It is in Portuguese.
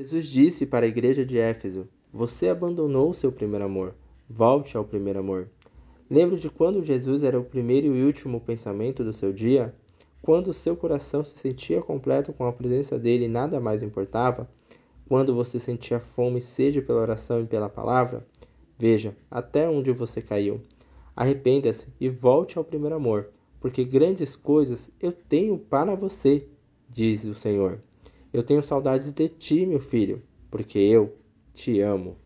Jesus disse para a igreja de Éfeso: Você abandonou o seu primeiro amor. Volte ao primeiro amor. Lembra de quando Jesus era o primeiro e último pensamento do seu dia? Quando seu coração se sentia completo com a presença dele e nada mais importava? Quando você sentia fome e sede pela oração e pela palavra? Veja até onde você caiu. Arrependa-se e volte ao primeiro amor, porque grandes coisas eu tenho para você, diz o Senhor. Eu tenho saudades de ti, meu filho, porque eu te amo.